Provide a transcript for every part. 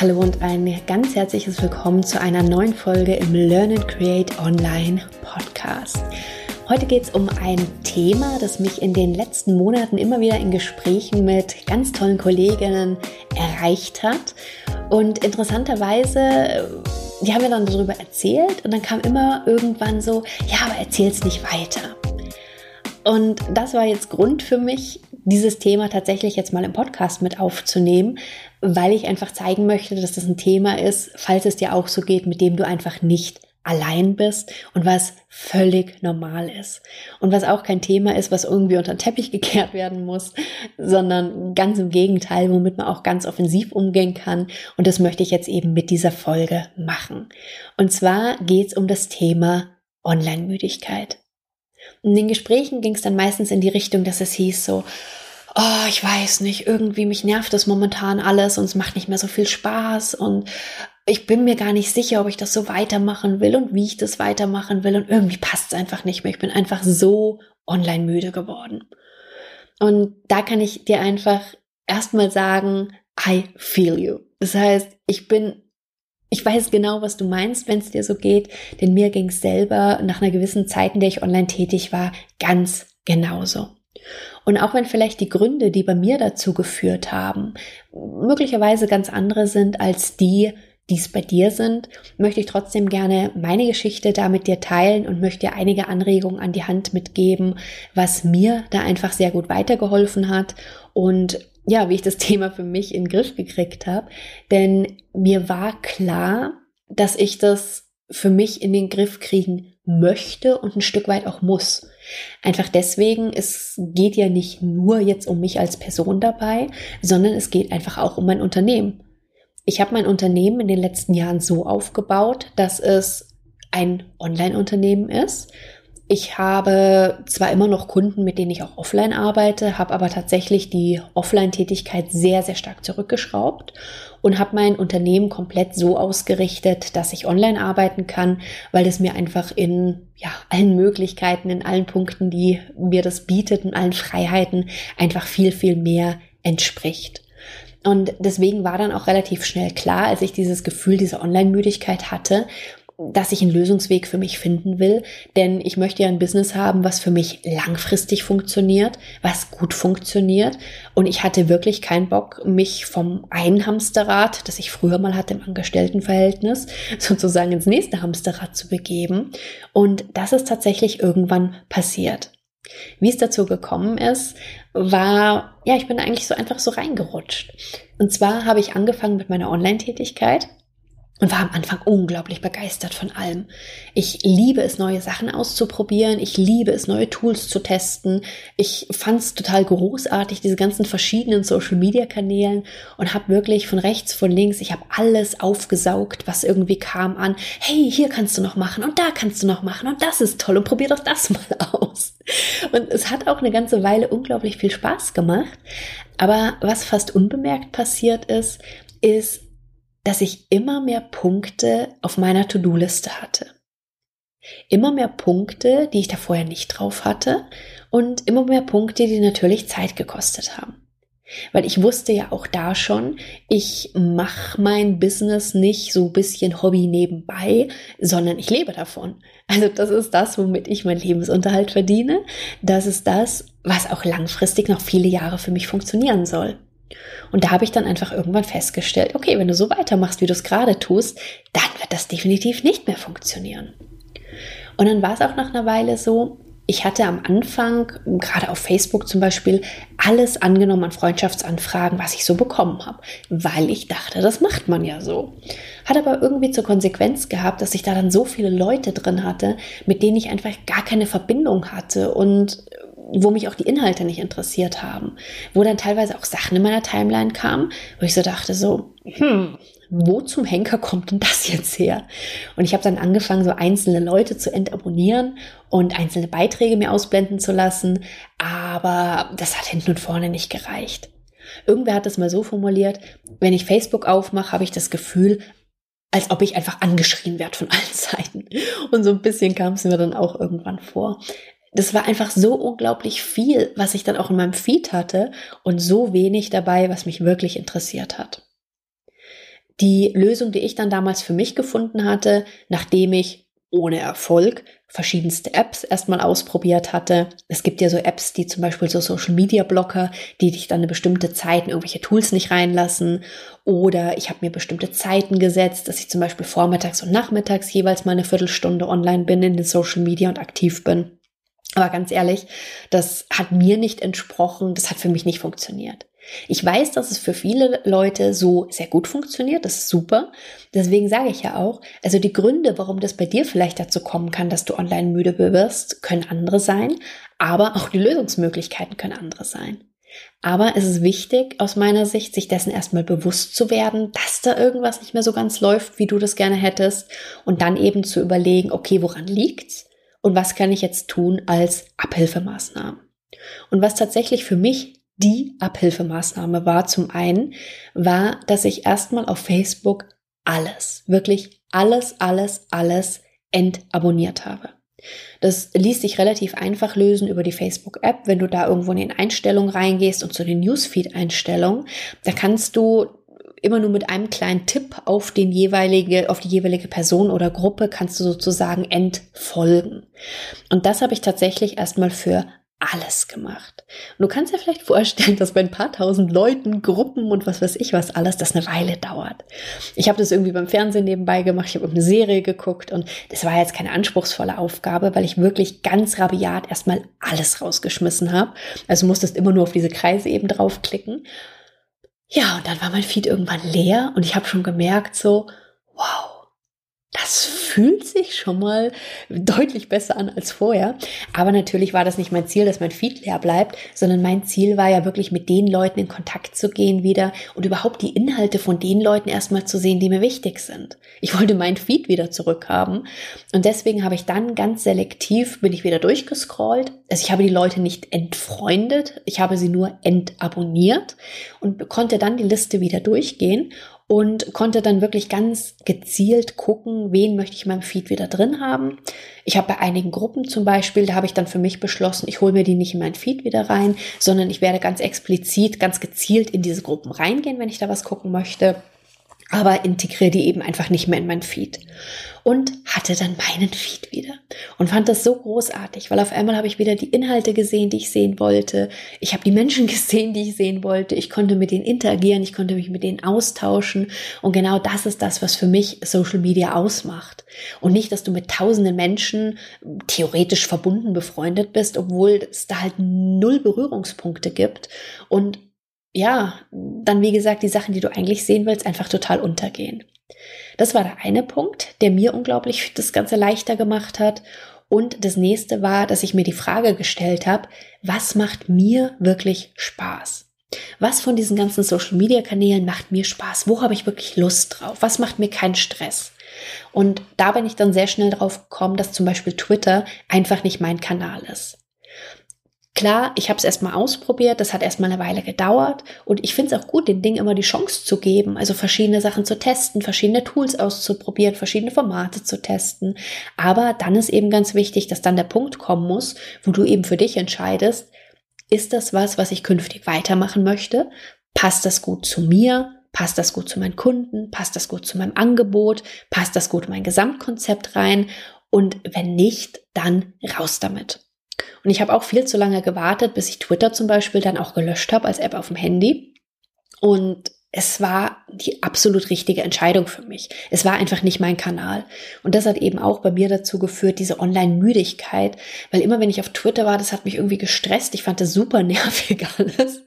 Hallo und ein ganz herzliches Willkommen zu einer neuen Folge im Learn and Create Online Podcast. Heute geht es um ein Thema, das mich in den letzten Monaten immer wieder in Gesprächen mit ganz tollen Kolleginnen erreicht hat. Und interessanterweise, die haben mir dann darüber erzählt und dann kam immer irgendwann so, ja, aber erzähl's nicht weiter. Und das war jetzt Grund für mich, dieses Thema tatsächlich jetzt mal im Podcast mit aufzunehmen, weil ich einfach zeigen möchte, dass das ein Thema ist, falls es dir auch so geht, mit dem du einfach nicht allein bist und was völlig normal ist. Und was auch kein Thema ist, was irgendwie unter den Teppich gekehrt werden muss, sondern ganz im Gegenteil, womit man auch ganz offensiv umgehen kann. Und das möchte ich jetzt eben mit dieser Folge machen. Und zwar geht es um das Thema Online-Müdigkeit. In den Gesprächen ging es dann meistens in die Richtung, dass es hieß so, oh, ich weiß nicht, irgendwie mich nervt das momentan alles und es macht nicht mehr so viel Spaß und ich bin mir gar nicht sicher, ob ich das so weitermachen will und wie ich das weitermachen will und irgendwie passt es einfach nicht mehr. Ich bin einfach so online müde geworden. Und da kann ich dir einfach erstmal sagen, I feel you. Das heißt, ich bin ich weiß genau, was du meinst, wenn es dir so geht, denn mir ging es selber nach einer gewissen Zeit, in der ich online tätig war, ganz genauso. Und auch wenn vielleicht die Gründe, die bei mir dazu geführt haben, möglicherweise ganz andere sind als die, die es bei dir sind, möchte ich trotzdem gerne meine Geschichte da mit dir teilen und möchte dir einige Anregungen an die Hand mitgeben, was mir da einfach sehr gut weitergeholfen hat und ja, wie ich das Thema für mich in den Griff gekriegt habe. Denn mir war klar, dass ich das für mich in den Griff kriegen möchte und ein Stück weit auch muss. Einfach deswegen, es geht ja nicht nur jetzt um mich als Person dabei, sondern es geht einfach auch um mein Unternehmen. Ich habe mein Unternehmen in den letzten Jahren so aufgebaut, dass es ein Online-Unternehmen ist, ich habe zwar immer noch Kunden, mit denen ich auch offline arbeite, habe aber tatsächlich die Offline-Tätigkeit sehr, sehr stark zurückgeschraubt und habe mein Unternehmen komplett so ausgerichtet, dass ich online arbeiten kann, weil es mir einfach in ja, allen Möglichkeiten, in allen Punkten, die mir das bietet, in allen Freiheiten einfach viel, viel mehr entspricht. Und deswegen war dann auch relativ schnell klar, als ich dieses Gefühl, diese Online-Müdigkeit hatte, dass ich einen Lösungsweg für mich finden will, denn ich möchte ja ein Business haben, was für mich langfristig funktioniert, was gut funktioniert und ich hatte wirklich keinen Bock, mich vom einen Hamsterrad, das ich früher mal hatte im Angestelltenverhältnis, sozusagen ins nächste Hamsterrad zu begeben und das ist tatsächlich irgendwann passiert. Wie es dazu gekommen ist, war, ja, ich bin eigentlich so einfach so reingerutscht. Und zwar habe ich angefangen mit meiner Online-Tätigkeit und war am Anfang unglaublich begeistert von allem. Ich liebe es, neue Sachen auszuprobieren. Ich liebe es, neue Tools zu testen. Ich fand es total großartig, diese ganzen verschiedenen Social-Media-Kanälen und habe wirklich von rechts, von links, ich habe alles aufgesaugt, was irgendwie kam an. Hey, hier kannst du noch machen und da kannst du noch machen und das ist toll und probier doch das mal aus. Und es hat auch eine ganze Weile unglaublich viel Spaß gemacht. Aber was fast unbemerkt passiert ist, ist, dass ich immer mehr Punkte auf meiner To-Do-Liste hatte. Immer mehr Punkte, die ich da vorher nicht drauf hatte und immer mehr Punkte, die natürlich Zeit gekostet haben. Weil ich wusste ja auch da schon, ich mache mein Business nicht so ein bisschen Hobby nebenbei, sondern ich lebe davon. Also das ist das, womit ich meinen Lebensunterhalt verdiene. Das ist das, was auch langfristig noch viele Jahre für mich funktionieren soll. Und da habe ich dann einfach irgendwann festgestellt, okay, wenn du so weitermachst, wie du es gerade tust, dann wird das definitiv nicht mehr funktionieren. Und dann war es auch nach einer Weile so, ich hatte am Anfang, gerade auf Facebook zum Beispiel, alles angenommen an Freundschaftsanfragen, was ich so bekommen habe, weil ich dachte, das macht man ja so. Hat aber irgendwie zur Konsequenz gehabt, dass ich da dann so viele Leute drin hatte, mit denen ich einfach gar keine Verbindung hatte und wo mich auch die Inhalte nicht interessiert haben, wo dann teilweise auch Sachen in meiner Timeline kamen, wo ich so dachte so, hm, wo zum Henker kommt denn das jetzt her? Und ich habe dann angefangen, so einzelne Leute zu entabonnieren und einzelne Beiträge mir ausblenden zu lassen, aber das hat hinten und vorne nicht gereicht. Irgendwer hat es mal so formuliert, wenn ich Facebook aufmache, habe ich das Gefühl, als ob ich einfach angeschrien werde von allen Seiten. Und so ein bisschen kam es mir dann auch irgendwann vor das war einfach so unglaublich viel, was ich dann auch in meinem Feed hatte und so wenig dabei, was mich wirklich interessiert hat. Die Lösung, die ich dann damals für mich gefunden hatte, nachdem ich ohne Erfolg verschiedenste Apps erstmal ausprobiert hatte. Es gibt ja so Apps, die zum Beispiel so Social Media Blocker, die dich dann eine bestimmte Zeit in irgendwelche Tools nicht reinlassen. Oder ich habe mir bestimmte Zeiten gesetzt, dass ich zum Beispiel vormittags und nachmittags jeweils mal eine Viertelstunde online bin in den Social Media und aktiv bin. Aber ganz ehrlich, das hat mir nicht entsprochen, das hat für mich nicht funktioniert. Ich weiß, dass es für viele Leute so sehr gut funktioniert. Das ist super. Deswegen sage ich ja auch, also die Gründe, warum das bei dir vielleicht dazu kommen kann, dass du online müde wirst, können andere sein. Aber auch die Lösungsmöglichkeiten können andere sein. Aber es ist wichtig, aus meiner Sicht, sich dessen erstmal bewusst zu werden, dass da irgendwas nicht mehr so ganz läuft, wie du das gerne hättest. Und dann eben zu überlegen, okay, woran liegt's? Und was kann ich jetzt tun als Abhilfemaßnahmen? Und was tatsächlich für mich die Abhilfemaßnahme war zum einen, war, dass ich erstmal auf Facebook alles, wirklich alles, alles, alles entabonniert habe. Das ließ sich relativ einfach lösen über die Facebook-App. Wenn du da irgendwo in den Einstellungen reingehst und zu den Newsfeed-Einstellungen, da kannst du immer nur mit einem kleinen Tipp auf den jeweilige, auf die jeweilige Person oder Gruppe kannst du sozusagen entfolgen. Und das habe ich tatsächlich erstmal für alles gemacht. Und du kannst dir vielleicht vorstellen, dass bei ein paar tausend Leuten, Gruppen und was weiß ich was alles, das eine Weile dauert. Ich habe das irgendwie beim Fernsehen nebenbei gemacht, ich habe eine Serie geguckt und das war jetzt keine anspruchsvolle Aufgabe, weil ich wirklich ganz rabiat erstmal alles rausgeschmissen habe. Also musstest immer nur auf diese Kreise eben draufklicken. Ja, und dann war mein Feed irgendwann leer und ich habe schon gemerkt so, wow, das fühlt sich schon mal deutlich besser an als vorher. Aber natürlich war das nicht mein Ziel, dass mein Feed leer bleibt, sondern mein Ziel war ja wirklich mit den Leuten in Kontakt zu gehen wieder und überhaupt die Inhalte von den Leuten erstmal zu sehen, die mir wichtig sind. Ich wollte mein Feed wieder zurückhaben und deswegen habe ich dann ganz selektiv bin ich wieder durchgescrollt. Also ich habe die Leute nicht entfreundet, ich habe sie nur entabonniert und konnte dann die Liste wieder durchgehen und konnte dann wirklich ganz gezielt gucken, wen möchte ich in meinem Feed wieder drin haben. Ich habe bei einigen Gruppen zum Beispiel, da habe ich dann für mich beschlossen, ich hole mir die nicht in mein Feed wieder rein, sondern ich werde ganz explizit, ganz gezielt in diese Gruppen reingehen, wenn ich da was gucken möchte aber integriere die eben einfach nicht mehr in mein Feed. Und hatte dann meinen Feed wieder und fand das so großartig, weil auf einmal habe ich wieder die Inhalte gesehen, die ich sehen wollte. Ich habe die Menschen gesehen, die ich sehen wollte. Ich konnte mit denen interagieren, ich konnte mich mit denen austauschen. Und genau das ist das, was für mich Social Media ausmacht. Und nicht, dass du mit tausenden Menschen theoretisch verbunden befreundet bist, obwohl es da halt null Berührungspunkte gibt. Und ja, dann wie gesagt, die Sachen, die du eigentlich sehen willst, einfach total untergehen. Das war der eine Punkt, der mir unglaublich das Ganze leichter gemacht hat. Und das nächste war, dass ich mir die Frage gestellt habe, was macht mir wirklich Spaß? Was von diesen ganzen Social-Media-Kanälen macht mir Spaß? Wo habe ich wirklich Lust drauf? Was macht mir keinen Stress? Und da bin ich dann sehr schnell drauf gekommen, dass zum Beispiel Twitter einfach nicht mein Kanal ist. Klar, ich habe es erstmal ausprobiert, das hat erstmal eine Weile gedauert und ich finde es auch gut, den Dingen immer die Chance zu geben, also verschiedene Sachen zu testen, verschiedene Tools auszuprobieren, verschiedene Formate zu testen. Aber dann ist eben ganz wichtig, dass dann der Punkt kommen muss, wo du eben für dich entscheidest, ist das was, was ich künftig weitermachen möchte? Passt das gut zu mir? Passt das gut zu meinen Kunden? Passt das gut zu meinem Angebot? Passt das gut in mein Gesamtkonzept rein? Und wenn nicht, dann raus damit. Und ich habe auch viel zu lange gewartet, bis ich Twitter zum Beispiel dann auch gelöscht habe als App auf dem Handy. Und es war die absolut richtige Entscheidung für mich. Es war einfach nicht mein Kanal. Und das hat eben auch bei mir dazu geführt, diese Online-Müdigkeit, weil immer wenn ich auf Twitter war, das hat mich irgendwie gestresst. Ich fand das super nervig alles.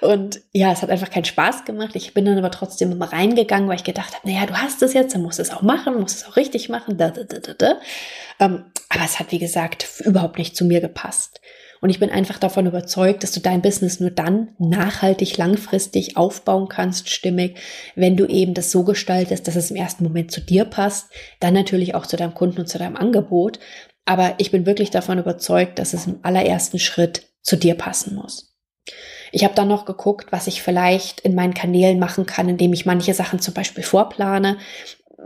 Und ja, es hat einfach keinen Spaß gemacht. Ich bin dann aber trotzdem immer reingegangen, weil ich gedacht habe, naja, du hast es jetzt, dann musst du es auch machen, musst es auch richtig machen. Da, da, da, da, da. Ähm, aber es hat, wie gesagt, überhaupt nicht zu mir gepasst. Und ich bin einfach davon überzeugt, dass du dein Business nur dann nachhaltig, langfristig aufbauen kannst, stimmig, wenn du eben das so gestaltest, dass es im ersten Moment zu dir passt, dann natürlich auch zu deinem Kunden und zu deinem Angebot. Aber ich bin wirklich davon überzeugt, dass es im allerersten Schritt zu dir passen muss. Ich habe dann noch geguckt, was ich vielleicht in meinen Kanälen machen kann, indem ich manche Sachen zum Beispiel vorplane.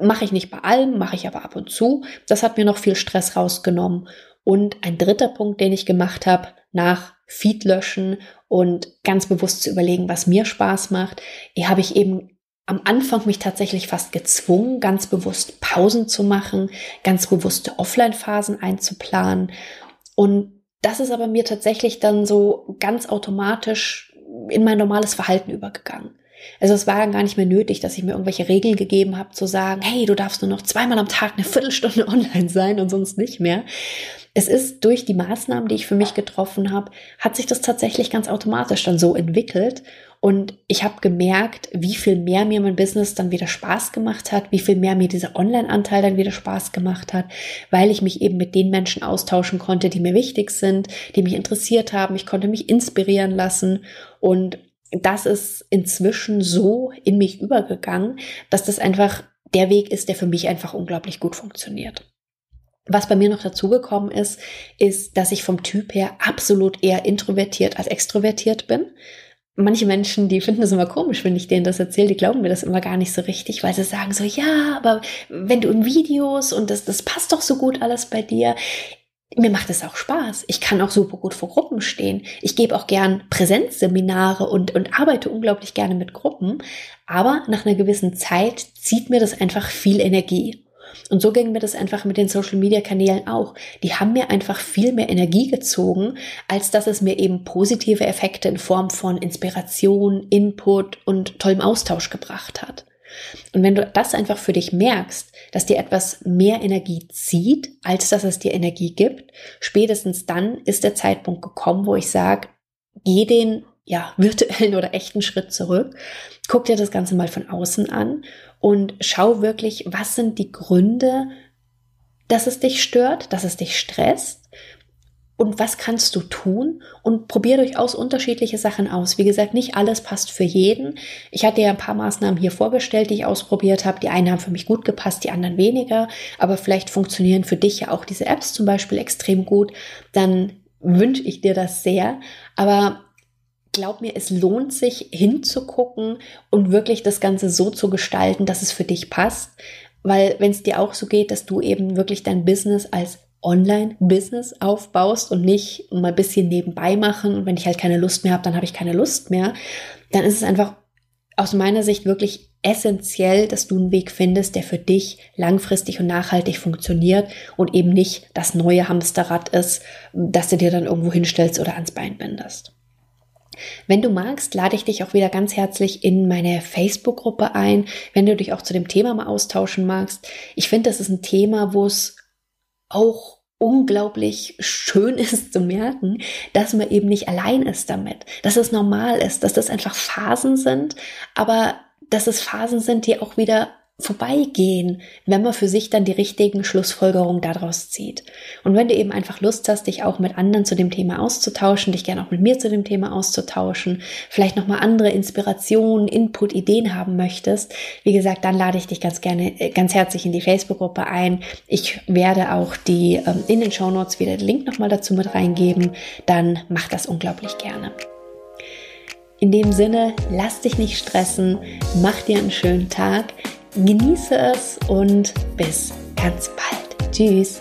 Mache ich nicht bei allem, mache ich aber ab und zu. Das hat mir noch viel Stress rausgenommen. Und ein dritter Punkt, den ich gemacht habe, nach Feed löschen und ganz bewusst zu überlegen, was mir Spaß macht, habe ich eben am Anfang mich tatsächlich fast gezwungen, ganz bewusst Pausen zu machen, ganz bewusste Offline-Phasen einzuplanen. Und das ist aber mir tatsächlich dann so ganz automatisch in mein normales Verhalten übergegangen. Also es war gar nicht mehr nötig, dass ich mir irgendwelche Regeln gegeben habe, zu sagen, hey, du darfst nur noch zweimal am Tag eine Viertelstunde online sein und sonst nicht mehr. Es ist durch die Maßnahmen, die ich für mich getroffen habe, hat sich das tatsächlich ganz automatisch dann so entwickelt. Und ich habe gemerkt, wie viel mehr mir mein Business dann wieder Spaß gemacht hat, wie viel mehr mir dieser Online-Anteil dann wieder Spaß gemacht hat, weil ich mich eben mit den Menschen austauschen konnte, die mir wichtig sind, die mich interessiert haben. Ich konnte mich inspirieren lassen und das ist inzwischen so in mich übergegangen, dass das einfach der Weg ist, der für mich einfach unglaublich gut funktioniert. Was bei mir noch dazugekommen ist, ist, dass ich vom Typ her absolut eher introvertiert als extrovertiert bin. Manche Menschen, die finden das immer komisch, wenn ich denen das erzähle, die glauben mir das immer gar nicht so richtig, weil sie sagen so, ja, aber wenn du in Videos und das, das passt doch so gut alles bei dir mir macht es auch Spaß. Ich kann auch super gut vor Gruppen stehen. Ich gebe auch gern Präsenzseminare und, und arbeite unglaublich gerne mit Gruppen. Aber nach einer gewissen Zeit zieht mir das einfach viel Energie. Und so ging mir das einfach mit den Social Media Kanälen auch. Die haben mir einfach viel mehr Energie gezogen, als dass es mir eben positive Effekte in Form von Inspiration, Input und tollem Austausch gebracht hat. Und wenn du das einfach für dich merkst, dass dir etwas mehr Energie zieht, als dass es dir Energie gibt, spätestens dann ist der Zeitpunkt gekommen, wo ich sage, geh den ja, virtuellen oder echten Schritt zurück, guck dir das Ganze mal von außen an und schau wirklich, was sind die Gründe, dass es dich stört, dass es dich stresst und was kannst du tun und probier durchaus unterschiedliche Sachen aus. Wie gesagt, nicht alles passt für jeden. Ich hatte ja ein paar Maßnahmen hier vorgestellt, die ich ausprobiert habe. Die einen haben für mich gut gepasst, die anderen weniger. Aber vielleicht funktionieren für dich ja auch diese Apps zum Beispiel extrem gut. Dann wünsche ich dir das sehr. Aber glaub mir, es lohnt sich hinzugucken und wirklich das Ganze so zu gestalten, dass es für dich passt. Weil wenn es dir auch so geht, dass du eben wirklich dein Business als Online-Business aufbaust und nicht mal ein bisschen nebenbei machen. Und wenn ich halt keine Lust mehr habe, dann habe ich keine Lust mehr. Dann ist es einfach aus meiner Sicht wirklich essentiell, dass du einen Weg findest, der für dich langfristig und nachhaltig funktioniert und eben nicht das neue Hamsterrad ist, das du dir dann irgendwo hinstellst oder ans Bein bindest. Wenn du magst, lade ich dich auch wieder ganz herzlich in meine Facebook-Gruppe ein, wenn du dich auch zu dem Thema mal austauschen magst. Ich finde, das ist ein Thema, wo es auch unglaublich schön ist zu merken, dass man eben nicht allein ist damit, dass es normal ist, dass das einfach Phasen sind, aber dass es Phasen sind, die auch wieder vorbeigehen, wenn man für sich dann die richtigen Schlussfolgerungen daraus zieht. Und wenn du eben einfach Lust hast, dich auch mit anderen zu dem Thema auszutauschen, dich gerne auch mit mir zu dem Thema auszutauschen, vielleicht nochmal andere Inspirationen, Input, Ideen haben möchtest, wie gesagt, dann lade ich dich ganz gerne, äh, ganz herzlich in die Facebook-Gruppe ein. Ich werde auch die ähm, in den Show Notes wieder den Link nochmal dazu mit reingeben. Dann mach das unglaublich gerne. In dem Sinne, lass dich nicht stressen, mach dir einen schönen Tag. Genieße es und bis ganz bald. Tschüss.